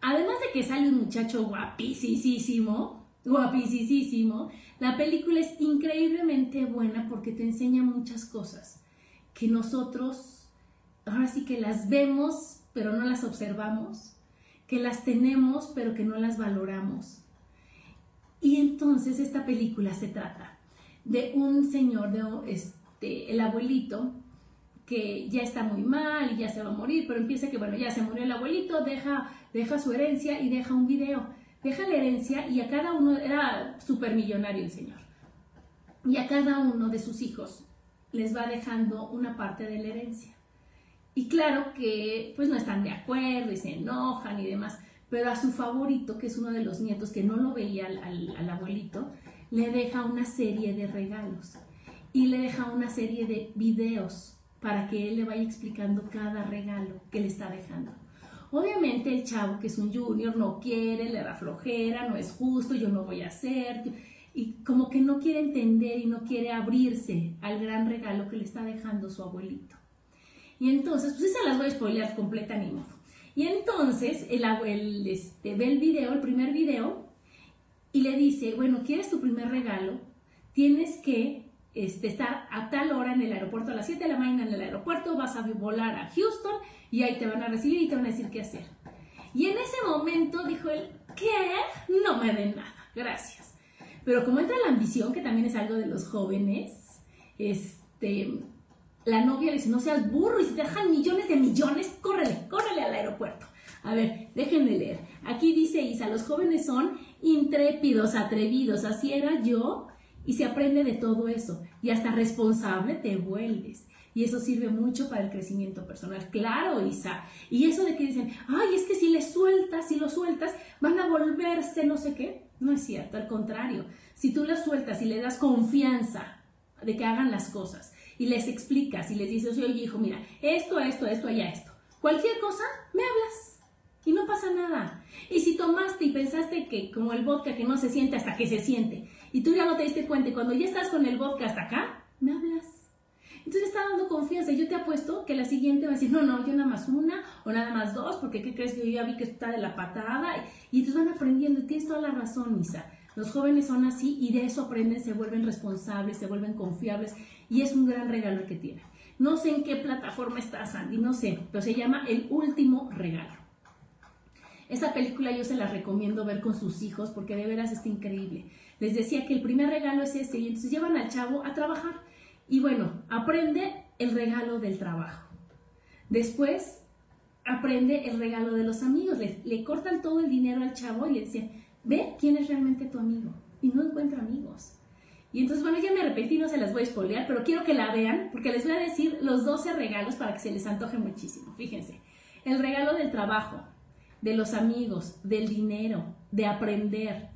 Además de que sale un muchacho guapísimo, guapísimo. La película es increíblemente buena porque te enseña muchas cosas que nosotros ahora sí que las vemos pero no las observamos, que las tenemos pero que no las valoramos. Y entonces esta película se trata de un señor, de este, el abuelito, que ya está muy mal y ya se va a morir, pero empieza que, bueno, ya se murió el abuelito, deja, deja su herencia y deja un video deja la herencia y a cada uno, era supermillonario el señor, y a cada uno de sus hijos les va dejando una parte de la herencia. Y claro que pues no están de acuerdo y se enojan y demás, pero a su favorito, que es uno de los nietos que no lo veía al, al abuelito, le deja una serie de regalos y le deja una serie de videos para que él le vaya explicando cada regalo que le está dejando. Obviamente el chavo que es un junior no quiere, le da flojera, no es justo, yo no voy a hacer, y como que no quiere entender y no quiere abrirse al gran regalo que le está dejando su abuelito. Y entonces, pues se las voy a spoilear completa ni. Y entonces el abuelo este, ve el video, el primer video, y le dice, bueno, ¿quieres tu primer regalo? Tienes que este, estar a tal hora en el aeropuerto, a las 7 de la mañana en el aeropuerto, vas a volar a Houston y ahí te van a recibir y te van a decir qué hacer. Y en ese momento dijo él, ¿qué? No me den nada, gracias. Pero como entra la ambición, que también es algo de los jóvenes, este, la novia le dice, no seas burro y si te dejan millones de millones, córrele, córrele al aeropuerto. A ver, déjenme leer. Aquí dice Isa, los jóvenes son intrépidos, atrevidos, así era yo, y se aprende de todo eso, y hasta responsable te vuelves. Y eso sirve mucho para el crecimiento personal. Claro, Isa. Y eso de que dicen, ay, es que si le sueltas, si lo sueltas, van a volverse no sé qué. No es cierto, al contrario. Si tú lo sueltas y le das confianza de que hagan las cosas y les explicas y les dices, oye, hijo, mira, esto, esto, esto, allá, esto. Cualquier cosa, me hablas y no pasa nada. Y si tomaste y pensaste que como el vodka que no se siente hasta que se siente y tú ya no te diste cuenta y cuando ya estás con el vodka hasta acá, me hablas. Entonces está dando confianza. Yo te apuesto que la siguiente va a decir, no, no, yo nada más una o nada más dos, porque ¿qué crees que yo ya vi que está de la patada? Y entonces van aprendiendo. Y tienes toda la razón, Isa. Los jóvenes son así y de eso aprenden, se vuelven responsables, se vuelven confiables y es un gran regalo que tienen. No sé en qué plataforma está Sandy, no sé, pero se llama El Último Regalo. Esa película yo se la recomiendo ver con sus hijos porque de veras está increíble. Les decía que el primer regalo es ese y entonces llevan al chavo a trabajar y bueno, aprende el regalo del trabajo. Después aprende el regalo de los amigos. Le, cortan todo el dinero al chavo y le dicen, ve quién es realmente tu amigo. Y no encuentra amigos. Y entonces, bueno, ya me arrepentí, no se las voy a spoilear, pero quiero que la vean porque les voy a decir los 12 regalos para que se les antoje muchísimo. Fíjense, el regalo del trabajo, de los amigos, del dinero, de aprender,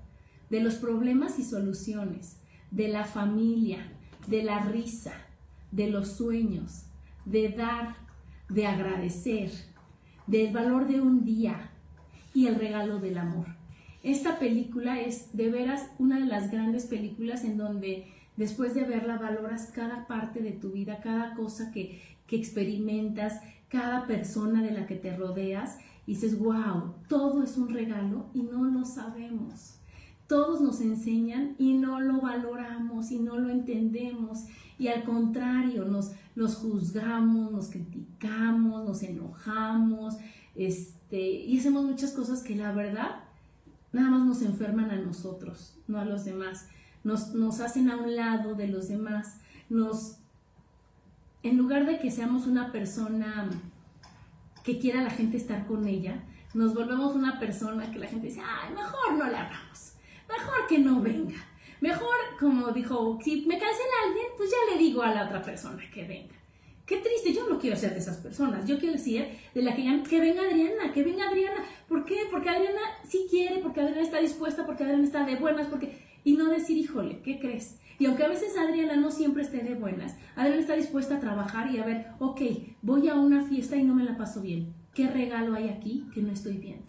de los problemas y soluciones, de la familia, de la risa, de los sueños, de dar, de agradecer, del valor de un día y el regalo del amor. Esta película es de veras una de las grandes películas en donde después de verla valoras cada parte de tu vida, cada cosa que, que experimentas, cada persona de la que te rodeas y dices, wow, todo es un regalo y no lo sabemos. Todos nos enseñan y no lo valoramos y no lo entendemos. Y al contrario, nos juzgamos, nos criticamos, nos enojamos, este, y hacemos muchas cosas que la verdad nada más nos enferman a nosotros, no a los demás. Nos, nos hacen a un lado de los demás. Nos, en lugar de que seamos una persona que quiera la gente estar con ella, nos volvemos una persona que la gente dice, ay, mejor no le hablamos, mejor que no venga. Mejor, como dijo, si me cancela alguien, pues ya le digo a la otra persona que venga. Qué triste, yo no quiero ser de esas personas. Yo quiero decir de la que que venga Adriana, que venga Adriana. ¿Por qué? Porque Adriana sí quiere, porque Adriana está dispuesta, porque Adriana está de buenas, porque... Y no decir, híjole, ¿qué crees? Y aunque a veces Adriana no siempre esté de buenas, Adriana está dispuesta a trabajar y a ver, ok, voy a una fiesta y no me la paso bien. ¿Qué regalo hay aquí que no estoy viendo?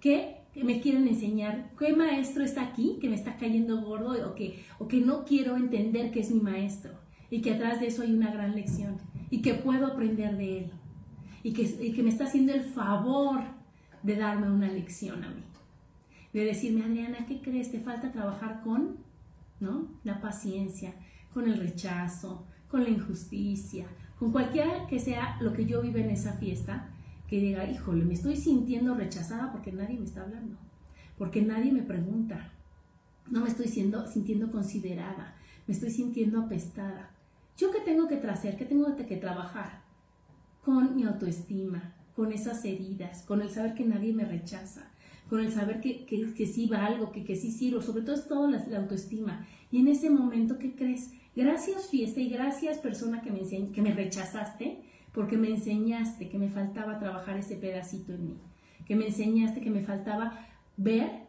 ¿Qué me quieren enseñar? ¿Qué maestro está aquí que me está cayendo gordo o que, o que no quiero entender que es mi maestro? Y que atrás de eso hay una gran lección y que puedo aprender de él. Y que, y que me está haciendo el favor de darme una lección a mí. De decirme, Adriana, ¿qué crees? Te falta trabajar con ¿no? La paciencia, con el rechazo, con la injusticia, con cualquiera que sea lo que yo vive en esa fiesta, que diga, híjole, me estoy sintiendo rechazada porque nadie me está hablando, porque nadie me pregunta, no me estoy siendo, sintiendo considerada, me estoy sintiendo apestada. ¿Yo qué tengo que hacer? ¿Qué tengo que trabajar? Con mi autoestima, con esas heridas, con el saber que nadie me rechaza, con el saber que, que, que sí valgo, que, que sí sirvo, sobre todo es todo la, autoestima. Y en ese momento, ¿qué crees? Gracias fiesta y gracias persona que me, que me rechazaste, porque me enseñaste que me faltaba trabajar ese pedacito en mí, que me enseñaste que me faltaba ver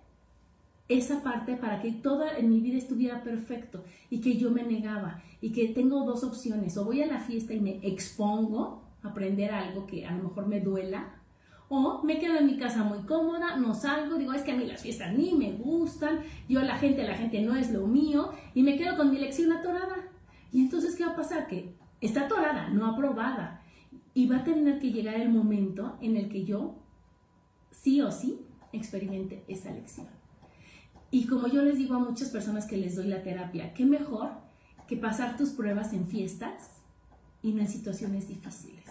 esa parte para que toda mi vida estuviera perfecto y que yo me negaba y que tengo dos opciones, o voy a la fiesta y me expongo a aprender algo que a lo mejor me duela, o me quedo en mi casa muy cómoda, no salgo, digo, es que a mí las fiestas ni me gustan, yo la gente, la gente no es lo mío, y me quedo con mi lección atorada. Y entonces, ¿qué va a pasar? Que está atorada, no aprobada. Y va a tener que llegar el momento en el que yo, sí o sí, experimente esa lección. Y como yo les digo a muchas personas que les doy la terapia, qué mejor que pasar tus pruebas en fiestas y no en situaciones difíciles.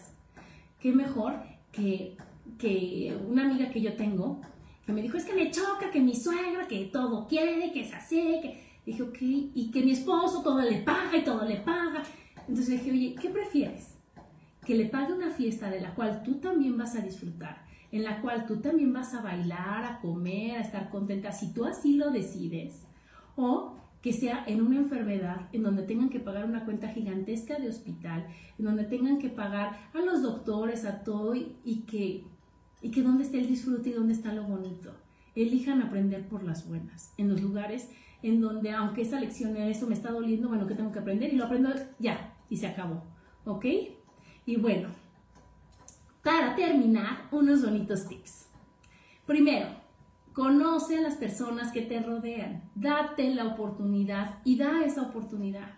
Qué mejor que, que una amiga que yo tengo, que me dijo, es que me choca, que mi suegra, que todo quiere, que es así, que... Dije, ok, y que mi esposo todo le paga y todo le paga. Entonces dije, oye, ¿qué prefieres? Que le pague una fiesta de la cual tú también vas a disfrutar, en la cual tú también vas a bailar, a comer, a estar contenta, si tú así lo decides, o que sea en una enfermedad en donde tengan que pagar una cuenta gigantesca de hospital, en donde tengan que pagar a los doctores, a todo, y, que, y que dónde está el disfrute y dónde está lo bonito. Elijan aprender por las buenas, en los lugares en donde aunque esa lección, eso me está doliendo, bueno, que tengo que aprender? Y lo aprendo ya, y se acabó, ¿ok? Y bueno, para terminar, unos bonitos tips. Primero, Conoce a las personas que te rodean, date la oportunidad y da esa oportunidad.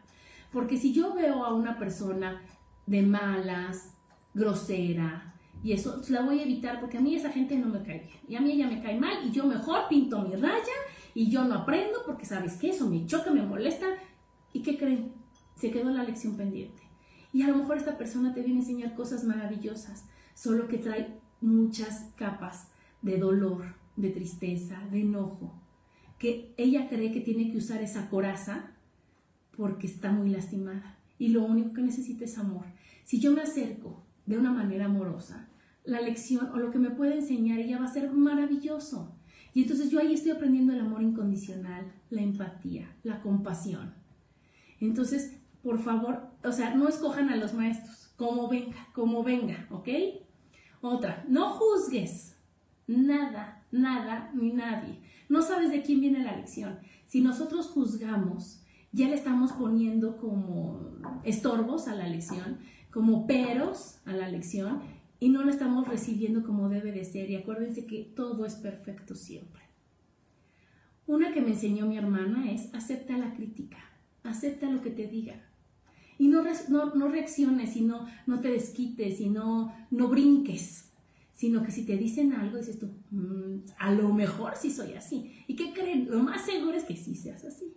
Porque si yo veo a una persona de malas, grosera, y eso la voy a evitar porque a mí esa gente no me cae bien. Y a mí ella me cae mal y yo mejor pinto mi raya y yo no aprendo porque sabes que eso me choca, me molesta. ¿Y qué creen? Se quedó la lección pendiente. Y a lo mejor esta persona te viene a enseñar cosas maravillosas, solo que trae muchas capas de dolor, de tristeza, de enojo, que ella cree que tiene que usar esa coraza porque está muy lastimada y lo único que necesita es amor. Si yo me acerco de una manera amorosa, la lección o lo que me puede enseñar ella va a ser maravilloso. Y entonces yo ahí estoy aprendiendo el amor incondicional, la empatía, la compasión. Entonces, por favor, o sea, no escojan a los maestros, como venga, como venga, ¿ok? Otra, no juzgues nada, nada ni nadie. No sabes de quién viene la lección. Si nosotros juzgamos, ya le estamos poniendo como estorbos a la lección, como peros a la lección y no lo estamos recibiendo como debe de ser. Y acuérdense que todo es perfecto siempre. Una que me enseñó mi hermana es acepta la crítica, acepta lo que te diga. Y no, no, reacciones y no, no te desquites y no, no brinques sino que si te dicen algo, dices tú, mm, a lo mejor sí soy así. ¿Y qué creen? Lo más seguro es que sí seas así.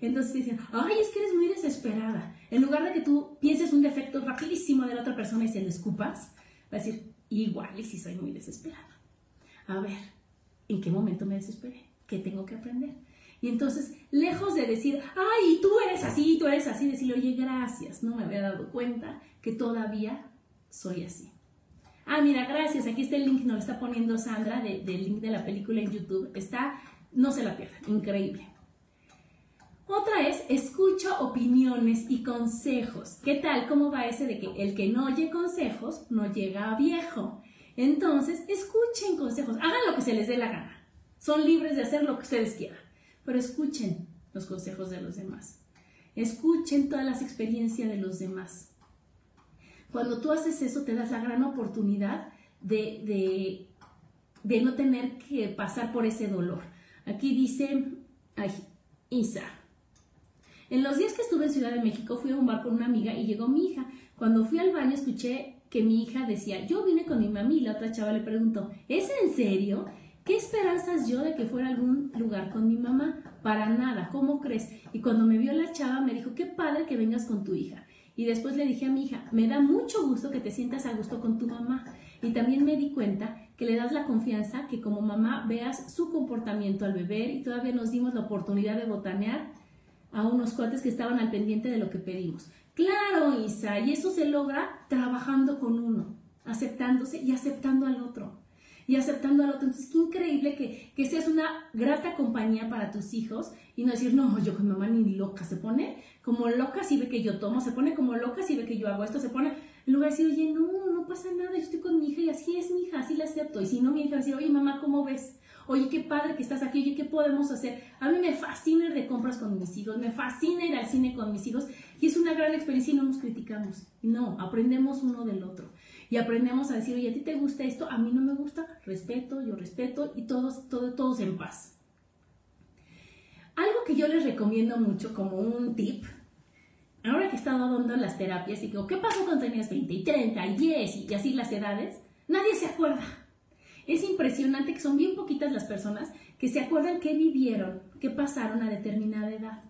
Entonces dicen, ay, es que eres muy desesperada. En lugar de que tú pienses un defecto rapidísimo de la otra persona y se lo escupas, va a decir, igual y sí soy muy desesperada. A ver, ¿en qué momento me desesperé? ¿Qué tengo que aprender? Y entonces, lejos de decir, ay, tú eres así, tú eres así, decirle, oye, gracias, no me había dado cuenta que todavía soy así. Ah, mira, gracias. Aquí está el link, nos lo está poniendo Sandra del link de la película en YouTube. Está, no se la pierdan, increíble. Otra es, escucha opiniones y consejos. ¿Qué tal? ¿Cómo va ese de que el que no oye consejos no llega a viejo? Entonces, escuchen consejos, hagan lo que se les dé la gana. Son libres de hacer lo que ustedes quieran, pero escuchen los consejos de los demás. Escuchen todas las experiencias de los demás. Cuando tú haces eso, te das la gran oportunidad de, de, no tener que pasar por ese dolor. Aquí dice, Isa. En los días que estuve en Ciudad de México fui a un bar con una amiga y llegó mi hija. Cuando fui al baño escuché que mi hija decía, yo vine con mi mami y la otra chava le preguntó, ¿es en serio? ¿Qué esperanzas yo de que fuera a algún lugar con mi mamá? Para nada, ¿cómo crees? Y cuando me vio la chava me dijo, qué padre que vengas con tu hija. Y después le dije a mi hija, me da mucho gusto que te sientas a gusto con tu mamá. Y también me di cuenta que le das la confianza que como mamá veas su comportamiento al beber y todavía nos dimos la oportunidad de botanear a unos cuates que estaban al pendiente de lo que pedimos. Claro, Isa, y eso se logra trabajando con uno, aceptándose y aceptando al otro. Y aceptando al otro. Entonces, qué increíble que, que seas una grata compañía para tus hijos y no decir, no, yo con mamá ni loca se pone como loca si ve que yo tomo, se pone como loca si ve que yo hago esto, se pone, en lugar de decir, oye, no, no pasa nada, yo estoy con mi hija y así es mi hija, así la acepto. Y si no, mi hija va a decir, oye, mamá, ¿cómo ves? Oye, qué padre que estás aquí, oye, ¿qué podemos hacer? A mí me fascina ir de compras con mis hijos, me fascina ir al cine con mis hijos y es una gran experiencia y no nos criticamos. No, aprendemos uno del otro. Y aprendemos a decir, oye, a ti te gusta esto, a mí no me gusta, respeto, yo respeto y todos, todos, todos en paz. Algo que yo les recomiendo mucho como un tip ahora que he estado dando las terapias y digo, ¿qué pasó cuando tenías 20 y 30 y 10 y así las edades? Nadie se acuerda. Es impresionante que son bien poquitas las personas que se acuerdan qué vivieron, qué pasaron a determinada edad.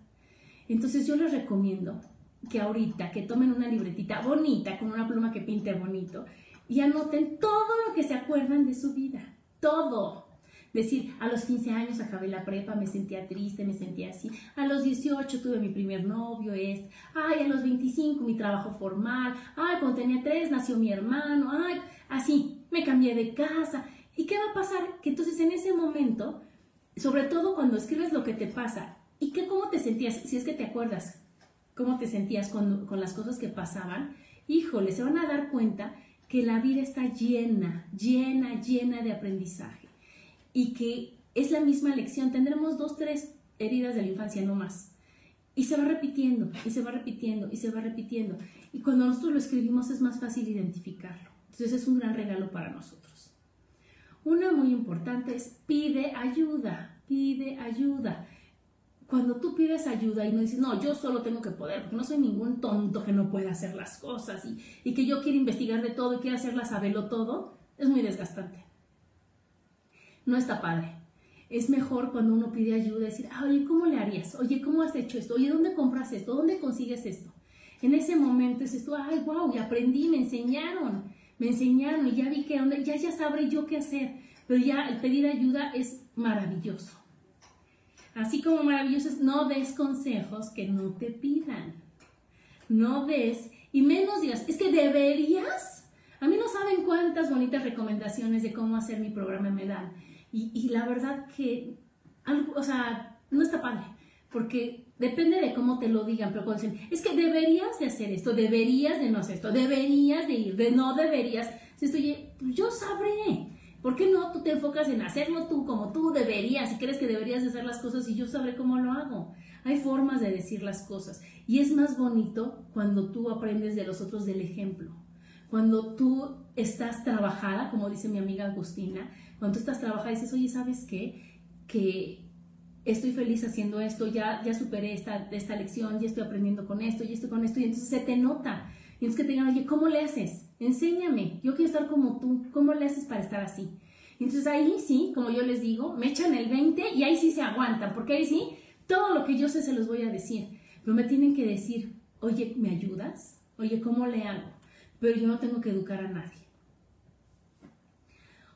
Entonces yo les recomiendo que ahorita, que tomen una libretita bonita, con una pluma que pinte bonito, y anoten todo lo que se acuerdan de su vida, todo. Decir, a los 15 años acabé la prepa, me sentía triste, me sentía así. A los 18 tuve mi primer novio, este. Ay, a los 25 mi trabajo formal. Ay, cuando tenía 3 nació mi hermano. Ay, así, me cambié de casa. ¿Y qué va a pasar? Que entonces en ese momento, sobre todo cuando escribes lo que te pasa, ¿y qué, cómo te sentías? Si es que te acuerdas, cómo te sentías con, con las cosas que pasaban, híjole, se van a dar cuenta que la vida está llena, llena, llena de aprendizaje y que es la misma lección. Tendremos dos, tres heridas de la infancia, no más. Y se va repitiendo, y se va repitiendo, y se va repitiendo. Y cuando nosotros lo escribimos es más fácil identificarlo. Entonces es un gran regalo para nosotros. Una muy importante es pide ayuda, pide ayuda cuando tú pides ayuda y no dices, no, yo solo tengo que poder, porque no soy ningún tonto que no pueda hacer las cosas y, y que yo quiero investigar de todo y quiero hacerla saberlo todo, es muy desgastante. No está padre. Es mejor cuando uno pide ayuda decir, ah, oye, ¿cómo le harías? Oye, ¿cómo has hecho esto? Oye, ¿dónde compras esto? ¿Dónde consigues esto? En ese momento es esto, ay, wow, y aprendí, me enseñaron, me enseñaron y ya vi que ya, ya sabré yo qué hacer. Pero ya el pedir ayuda es maravilloso. Así como maravillosos, no des consejos que no te pidan. No des, y menos digas, es que deberías. A mí no saben cuántas bonitas recomendaciones de cómo hacer mi programa me dan. Y, la verdad que, algo, o sea, no está padre, porque depende de cómo te lo digan, pero cuando dicen, es que deberías de hacer esto, deberías de no hacer esto, deberías de ir, de no deberías, si estoy, yo sabré, ¿Por qué no tú te enfocas en hacerlo tú como tú deberías y crees que deberías hacer las cosas y yo sabré cómo lo hago? Hay formas de decir las cosas y es más bonito cuando tú aprendes de los otros del ejemplo. Cuando tú estás trabajada, como dice mi amiga Agustina, cuando tú estás trabajada y dices, oye, ¿sabes qué? Que estoy feliz haciendo esto, ya, ya superé esta, esta lección, ya estoy aprendiendo con esto, ya estoy con esto, y entonces se te nota. Y entonces que te digan, oye, ¿cómo le haces? Enséñame, yo quiero estar como tú, ¿cómo le haces para estar así? entonces ahí sí, como yo les digo, me echan el 20 y ahí sí se aguantan, porque ahí sí, todo lo que yo sé se los voy a decir, pero me tienen que decir, oye, ¿me ayudas? Oye, ¿cómo le hago? Pero yo no tengo que educar a nadie.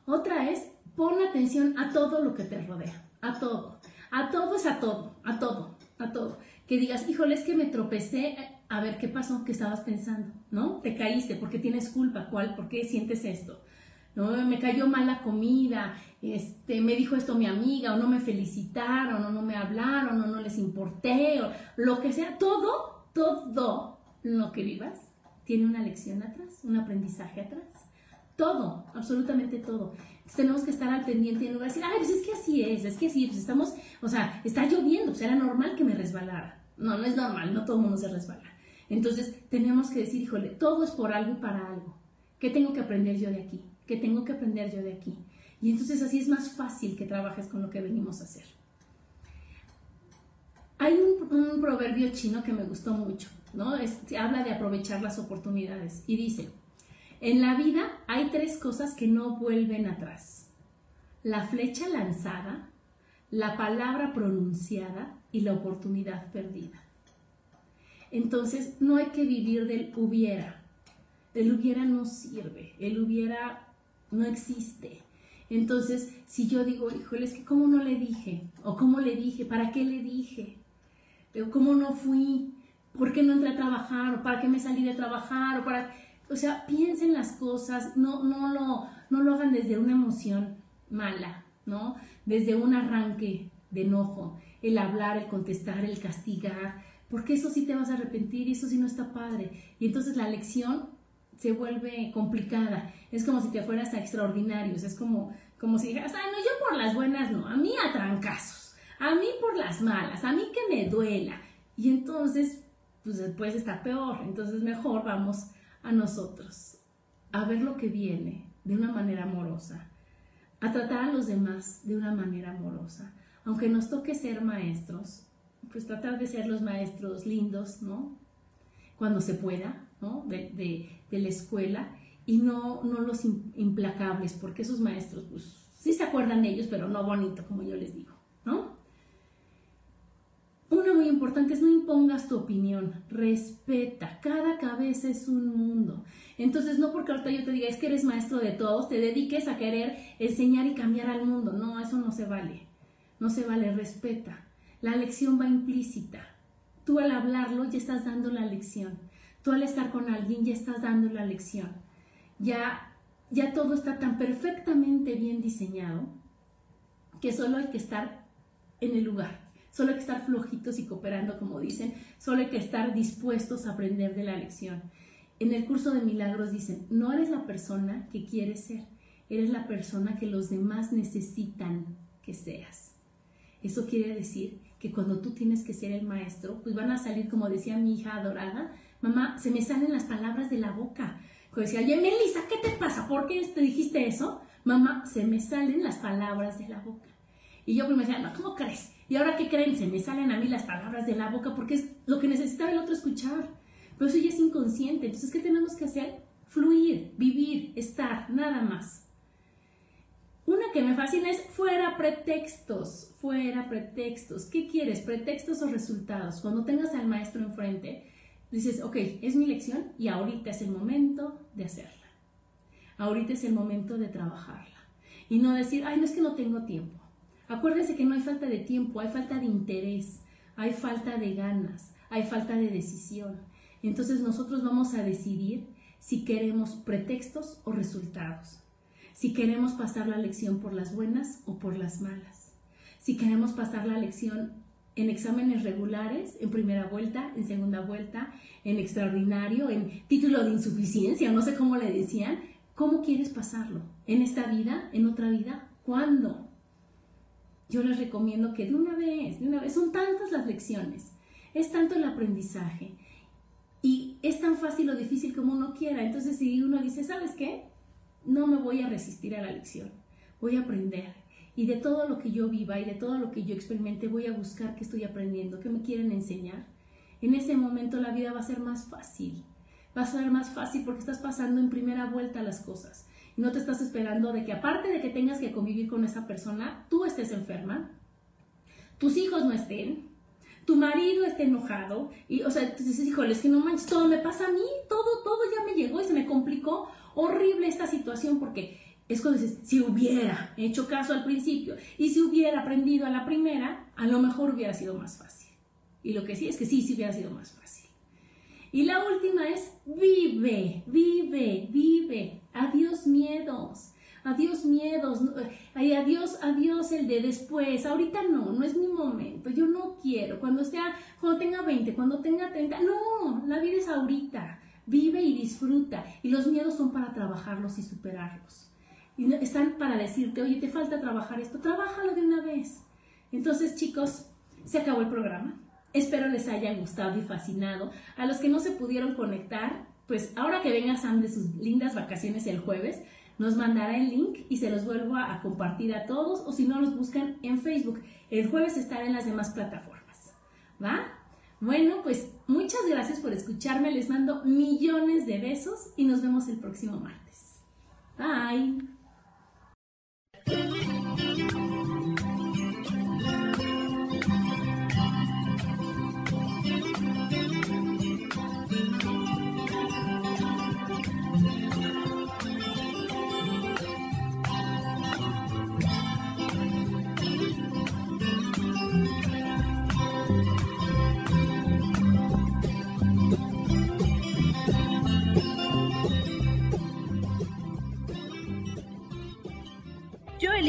Otra es, pon atención a todo lo que te rodea, a todo. A todo es a todo, a todo, a todo. Que digas, híjole, es que me tropecé, a ver qué pasó, qué estabas pensando, ¿no? Te caíste, ¿por qué tienes culpa? ¿Cuál? ¿Por qué sientes esto? ¿No? Me cayó mal la comida, este, me dijo esto mi amiga, o no me felicitaron, o no me hablaron, o no les importé, o lo que sea, todo, todo lo que vivas tiene una lección atrás, un aprendizaje atrás. Todo, absolutamente todo. tenemos que estar al pendiente y no decir, ay, pues es que así es, es que así, pues estamos, o sea, está lloviendo, pues era normal que me resbalara. No, no es normal, no todo el mundo se resbala. Entonces tenemos que decir, híjole, todo es por algo y para algo. ¿Qué tengo que aprender yo de aquí? ¿Qué tengo que aprender yo de aquí? Y entonces así es más fácil que trabajes con lo que venimos a hacer. Hay un, proverbio chino que me gustó mucho, ¿no? habla de aprovechar las oportunidades y dice, en la vida hay tres cosas que no vuelven atrás. La flecha lanzada, la palabra pronunciada y la oportunidad perdida. Entonces, no hay que vivir del hubiera. El hubiera no sirve, el hubiera no existe. Entonces, si yo digo, híjole, es que cómo no le dije, o cómo le dije, para qué le dije, o cómo no fui, por qué no entré a trabajar, o para qué me salí de trabajar, o para... O sea, piensen las cosas, no, no, lo, no lo hagan desde una emoción mala, ¿no? Desde un arranque de enojo, el hablar, el contestar, el castigar, porque eso sí te vas a arrepentir y eso sí no está padre. Y entonces la lección se vuelve complicada. Es como si te fueras a extraordinarios, es como, como si dijeras, ay, no, yo por las buenas no, a mí a trancazos, a mí por las malas, a mí que me duela. Y entonces, pues después está peor. Entonces mejor vamos a nosotros a ver lo que viene de una manera amorosa, a tratar a los demás de una manera amorosa. Aunque nos toque ser maestros, pues tratar de ser los maestros lindos, ¿no? Cuando se pueda, ¿no? De, la escuela y no, no los implacables, porque esos maestros, pues sí se acuerdan ellos, pero no bonito, como yo les digo, ¿no? Una muy importante es no impongas tu opinión, respeta, cada cabeza es un mundo. Entonces, no porque ahorita yo te diga, es que eres maestro de todos, te dediques a querer enseñar y cambiar al mundo. No, eso no se vale. No se vale, respeta. La lección va implícita. Tú al hablarlo ya estás dando la lección. Tú al estar con alguien ya estás dando la lección. Ya, ya todo está tan perfectamente bien diseñado que solo hay que estar en el lugar. Solo hay que estar flojitos y cooperando, como dicen. Solo hay que estar dispuestos a aprender de la lección. En el curso de milagros dicen, no eres la persona que quieres ser, eres la persona que los demás necesitan que seas. Eso quiere decir que cuando tú tienes que ser el maestro, pues van a salir, como decía mi hija adorada, mamá, se me salen las palabras de la boca. Cuando decía, oye, Melissa, ¿qué te pasa? ¿Por qué te dijiste eso? Mamá, se me salen las palabras de la boca. Y yo primero decía, no, ¿cómo crees? ¿Y ahora qué creen? Se me salen a mí las palabras de la boca porque es lo que necesitaba el otro escuchar. Pero eso ya es inconsciente. Entonces, ¿qué tenemos que hacer? Fluir, vivir, estar, nada más. Una que me fascina es fuera pretextos, fuera pretextos. ¿Qué quieres? ¿Pretextos o resultados? Cuando tengas al maestro enfrente, dices, ok, es mi lección y ahorita es el momento de hacerla. Ahorita es el momento de trabajarla. Y no decir, ay, no es que no tengo tiempo. Acuérdense que no hay falta de tiempo, hay falta de interés, hay falta de ganas, hay falta de decisión. Entonces nosotros vamos a decidir si queremos pretextos o resultados, si queremos pasar la lección por las buenas o por las malas, si queremos pasar la lección en exámenes regulares, en primera vuelta, en segunda vuelta, en extraordinario, en título de insuficiencia, no sé cómo le decían, ¿cómo quieres pasarlo? ¿En esta vida? ¿En otra vida? ¿Cuándo? Yo les recomiendo que de una vez, de una vez, son tantas las lecciones, es tanto el aprendizaje, y es tan fácil o difícil como uno quiera. Entonces, si uno dice, ¿sabes qué? No me voy a resistir a la lección, voy a aprender. Y de todo lo que yo viva y de todo lo que yo experimente, voy a buscar qué estoy aprendiendo, qué me quieren enseñar. En ese momento la vida va a ser más fácil. Va a ser más fácil porque estás pasando en primera vuelta las cosas. Y no te estás esperando de que aparte de que tengas que convivir con esa persona, tú estés enferma, tus hijos no estén, tu marido está enojado y, o sea, tú dices, híjole, es que no manches, todo me pasa a mí, todo, todo ya me llegó y se me complicó horrible esta situación porque es cuando dices, si hubiera hecho caso al principio y si hubiera aprendido a la primera, a lo mejor hubiera sido más fácil. Y lo que sí es que sí, sí hubiera sido más fácil. Y la última es, vive, vive, vive, adiós miedos adiós miedos, ay, adiós, adiós el de después, ahorita no, no es mi momento, yo no quiero, cuando, esté, cuando tenga 20, cuando tenga 30, no, la vida es ahorita, vive y disfruta, y los miedos son para trabajarlos y superarlos. Están para decirte, oye, te falta trabajar esto, trabájalo de una vez. Entonces, chicos, se acabó el programa. Espero les haya gustado y fascinado. A los que no se pudieron conectar, pues ahora que venga Sam de sus lindas vacaciones el jueves, nos mandará el link y se los vuelvo a, compartir a todos o si no los buscan en Facebook. El jueves estará en las demás plataformas. ¿Va? Bueno, pues muchas gracias por escucharme. Les mando millones de besos y nos vemos el próximo martes. Bye.